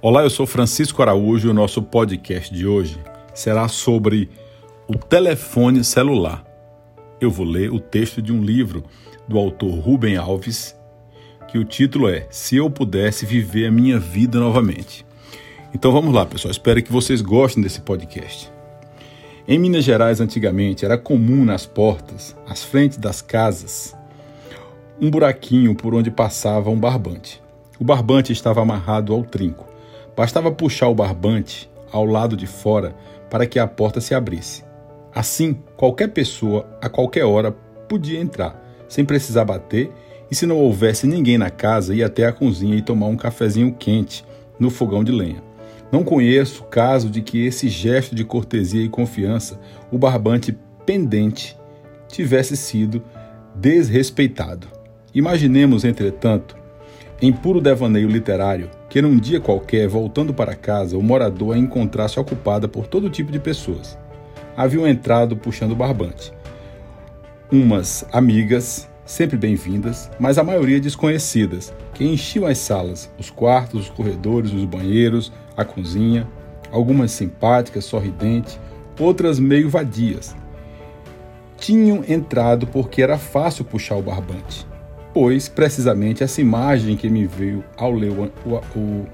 Olá, eu sou Francisco Araújo e o nosso podcast de hoje será sobre o telefone celular. Eu vou ler o texto de um livro do autor Rubem Alves, que o título é Se eu pudesse viver a minha vida novamente. Então vamos lá, pessoal. Espero que vocês gostem desse podcast. Em Minas Gerais, antigamente, era comum nas portas, às frentes das casas, um buraquinho por onde passava um barbante. O barbante estava amarrado ao trinco. Bastava puxar o barbante ao lado de fora para que a porta se abrisse. Assim, qualquer pessoa, a qualquer hora, podia entrar, sem precisar bater, e se não houvesse ninguém na casa, ir até a cozinha e tomar um cafezinho quente no fogão de lenha. Não conheço caso de que esse gesto de cortesia e confiança, o barbante pendente, tivesse sido desrespeitado. Imaginemos, entretanto, em puro devaneio literário, que num dia qualquer, voltando para casa, o morador a encontrasse ocupada por todo tipo de pessoas. Haviam entrado puxando barbante. Umas amigas, sempre bem-vindas, mas a maioria desconhecidas, que enchiam as salas, os quartos, os corredores, os banheiros, a cozinha, algumas simpáticas, sorridentes, outras meio vadias. Tinham entrado porque era fácil puxar o barbante pois precisamente essa imagem que me veio ao ler o, o, o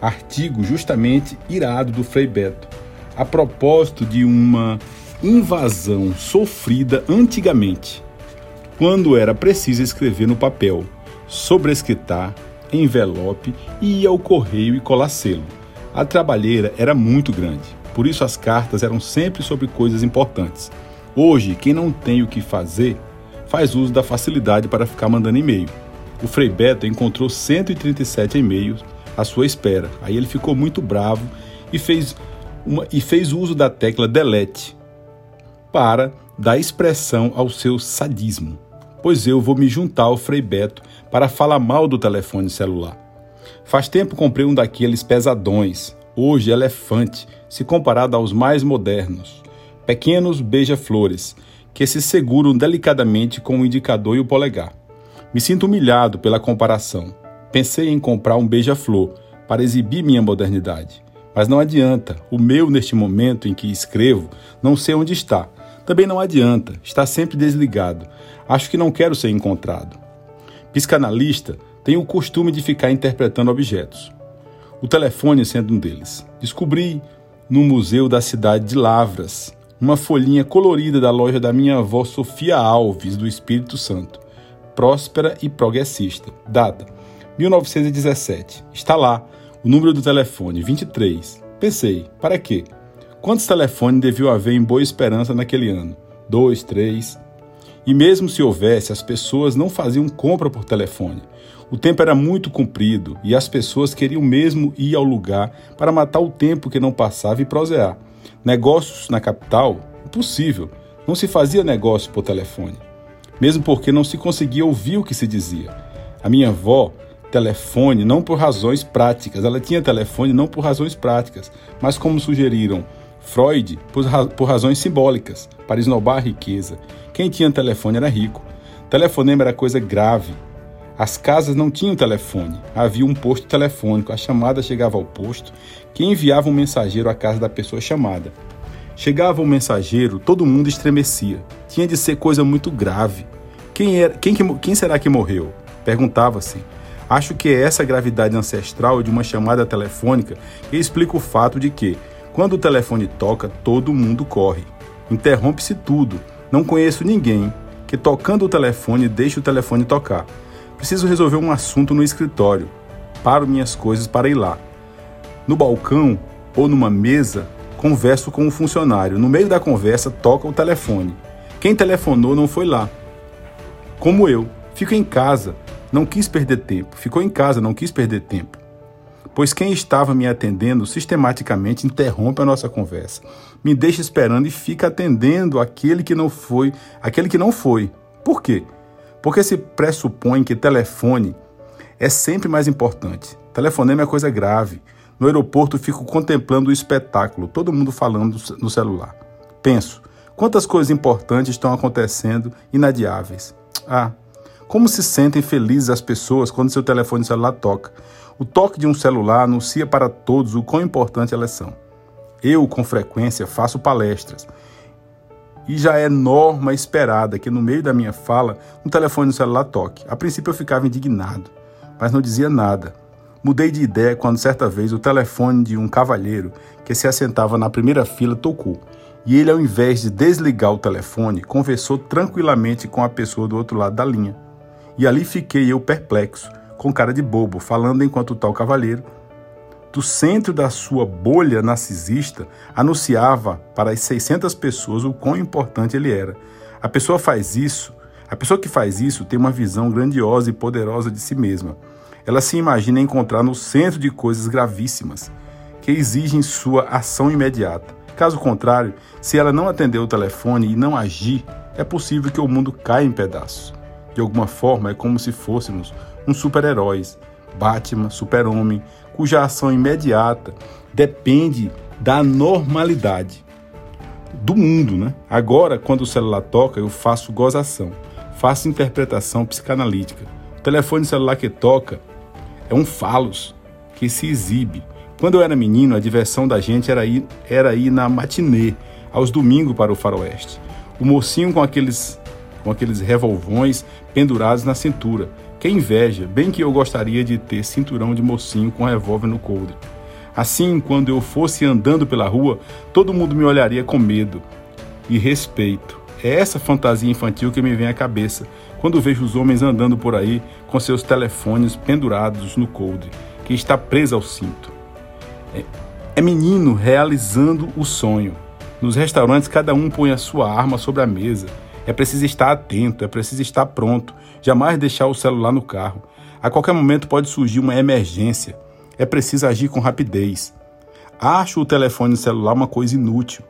artigo justamente irado do Frei Beto, a propósito de uma invasão sofrida antigamente, quando era preciso escrever no papel, sobrescritar, envelope e ir ao correio e colar selo. A trabalheira era muito grande, por isso as cartas eram sempre sobre coisas importantes. Hoje, quem não tem o que fazer faz uso da facilidade para ficar mandando e-mail. O Frei Beto encontrou 137 e-mails à sua espera. Aí ele ficou muito bravo e fez, uma, e fez uso da tecla delete para dar expressão ao seu sadismo. Pois eu vou me juntar ao Frei Beto para falar mal do telefone celular. Faz tempo comprei um daqueles pesadões, hoje elefante, se comparado aos mais modernos. Pequenos beija-flores, que se seguram delicadamente com o indicador e o polegar. Me sinto humilhado pela comparação. Pensei em comprar um beija-flor para exibir minha modernidade. Mas não adianta, o meu, neste momento em que escrevo, não sei onde está. Também não adianta, está sempre desligado. Acho que não quero ser encontrado. Psicanalista tem o costume de ficar interpretando objetos. O telefone sendo um deles. Descobri no museu da cidade de Lavras, uma folhinha colorida da loja da minha avó Sofia Alves, do Espírito Santo. Próspera e progressista. Data: 1917. Está lá, o número do telefone, 23. Pensei, para quê? Quantos telefones deviam haver em Boa Esperança naquele ano? Dois, três. E mesmo se houvesse, as pessoas não faziam compra por telefone. O tempo era muito comprido e as pessoas queriam mesmo ir ao lugar para matar o tempo que não passava e prosear. Negócios na capital? Impossível. Não se fazia negócio por telefone. Mesmo porque não se conseguia ouvir o que se dizia. A minha avó, telefone não por razões práticas, ela tinha telefone não por razões práticas, mas como sugeriram Freud, por, ra por razões simbólicas, para esnobar a riqueza. Quem tinha telefone era rico. Telefonema era coisa grave, as casas não tinham telefone, havia um posto telefônico. A chamada chegava ao posto, que enviava um mensageiro à casa da pessoa chamada. Chegava o mensageiro, todo mundo estremecia. Tinha de ser coisa muito grave. Quem, era, quem, quem será que morreu? Perguntava-se. Acho que é essa gravidade ancestral de uma chamada telefônica que explica o fato de que, quando o telefone toca, todo mundo corre. Interrompe-se tudo. Não conheço ninguém que, tocando o telefone, deixe o telefone tocar. Preciso resolver um assunto no escritório. Paro minhas coisas para ir lá. No balcão ou numa mesa, converso com um funcionário. No meio da conversa, toca o telefone. Quem telefonou não foi lá. Como eu, fico em casa, não quis perder tempo. Ficou em casa, não quis perder tempo. Pois quem estava me atendendo sistematicamente interrompe a nossa conversa, me deixa esperando e fica atendendo aquele que não foi, aquele que não foi. Por quê? Porque se pressupõe que telefone é sempre mais importante. Telefonema é coisa grave. No aeroporto fico contemplando o espetáculo, todo mundo falando no celular. Penso, quantas coisas importantes estão acontecendo inadiáveis. Ah, como se sentem felizes as pessoas quando seu telefone celular toca. O toque de um celular anuncia para todos o quão importante elas são. Eu, com frequência, faço palestras e já é norma esperada que no meio da minha fala um telefone no celular toque. A princípio eu ficava indignado, mas não dizia nada. Mudei de ideia quando certa vez o telefone de um cavalheiro que se assentava na primeira fila tocou. E ele, ao invés de desligar o telefone, conversou tranquilamente com a pessoa do outro lado da linha. E ali fiquei eu perplexo, com cara de bobo, falando enquanto o tal cavalheiro do centro da sua bolha narcisista, anunciava para as 600 pessoas o quão importante ele era. A pessoa faz isso, a pessoa que faz isso tem uma visão grandiosa e poderosa de si mesma. Ela se imagina encontrar no centro de coisas gravíssimas que exigem sua ação imediata. Caso contrário, se ela não atender o telefone e não agir, é possível que o mundo caia em pedaços. De alguma forma, é como se fôssemos uns super-heróis Batman, Super-Homem, cuja ação imediata depende da normalidade do mundo, né? Agora, quando o celular toca, eu faço gozação, faço interpretação psicanalítica. O telefone celular que toca é um falos que se exibe. Quando eu era menino, a diversão da gente era ir, era ir na matinê, aos domingos para o faroeste. O mocinho com aqueles, com aqueles revolvões pendurados na cintura, que inveja, bem que eu gostaria de ter cinturão de mocinho com revólver no coldre. Assim, quando eu fosse andando pela rua, todo mundo me olharia com medo e respeito. É essa fantasia infantil que me vem à cabeça quando vejo os homens andando por aí com seus telefones pendurados no coldre, que está preso ao cinto. É, é menino realizando o sonho. Nos restaurantes, cada um põe a sua arma sobre a mesa é preciso estar atento, é preciso estar pronto, jamais deixar o celular no carro. A qualquer momento pode surgir uma emergência. É preciso agir com rapidez. Acho o telefone celular uma coisa inútil.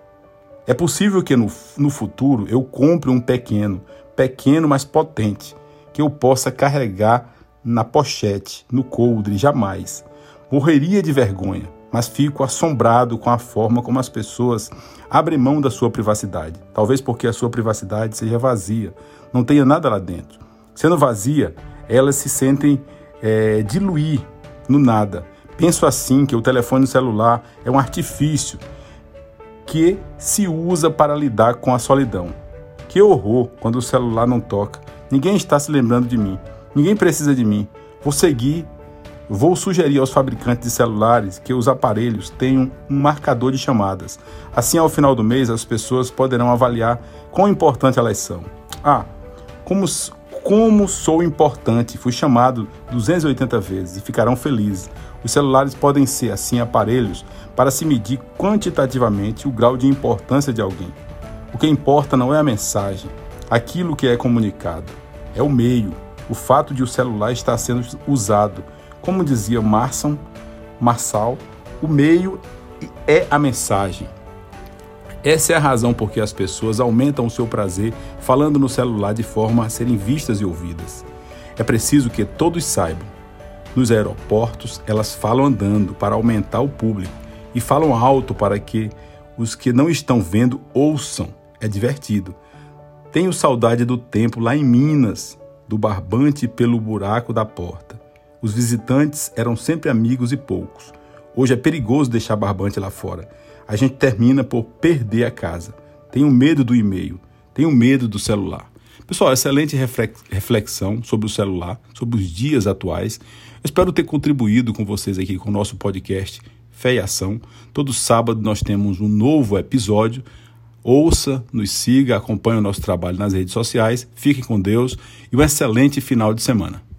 É possível que no, no futuro eu compre um pequeno, pequeno mas potente, que eu possa carregar na pochete, no coldre, jamais. Morreria de vergonha mas fico assombrado com a forma como as pessoas abrem mão da sua privacidade. Talvez porque a sua privacidade seja vazia, não tenha nada lá dentro. Sendo vazia, elas se sentem é, diluir no nada. Penso assim que o telefone celular é um artifício que se usa para lidar com a solidão. Que horror quando o celular não toca. Ninguém está se lembrando de mim. Ninguém precisa de mim. Vou seguir Vou sugerir aos fabricantes de celulares que os aparelhos tenham um marcador de chamadas. Assim, ao final do mês, as pessoas poderão avaliar quão importante elas são. Ah, como, como sou importante, fui chamado 280 vezes e ficarão felizes. Os celulares podem ser, assim, aparelhos para se medir quantitativamente o grau de importância de alguém. O que importa não é a mensagem, aquilo que é comunicado, é o meio, o fato de o celular estar sendo usado como dizia Marson, Marçal, o meio é a mensagem. Essa é a razão por que as pessoas aumentam o seu prazer falando no celular de forma a serem vistas e ouvidas. É preciso que todos saibam. Nos aeroportos, elas falam andando para aumentar o público e falam alto para que os que não estão vendo ouçam. É divertido. Tenho saudade do tempo lá em Minas, do barbante pelo buraco da porta. Os visitantes eram sempre amigos e poucos. Hoje é perigoso deixar barbante lá fora. A gente termina por perder a casa. Tenho medo do e-mail, tenho medo do celular. Pessoal, excelente reflexão sobre o celular, sobre os dias atuais. Espero ter contribuído com vocês aqui com o nosso podcast Fé e Ação. Todo sábado nós temos um novo episódio. Ouça, nos siga, acompanhe o nosso trabalho nas redes sociais. Fiquem com Deus e um excelente final de semana.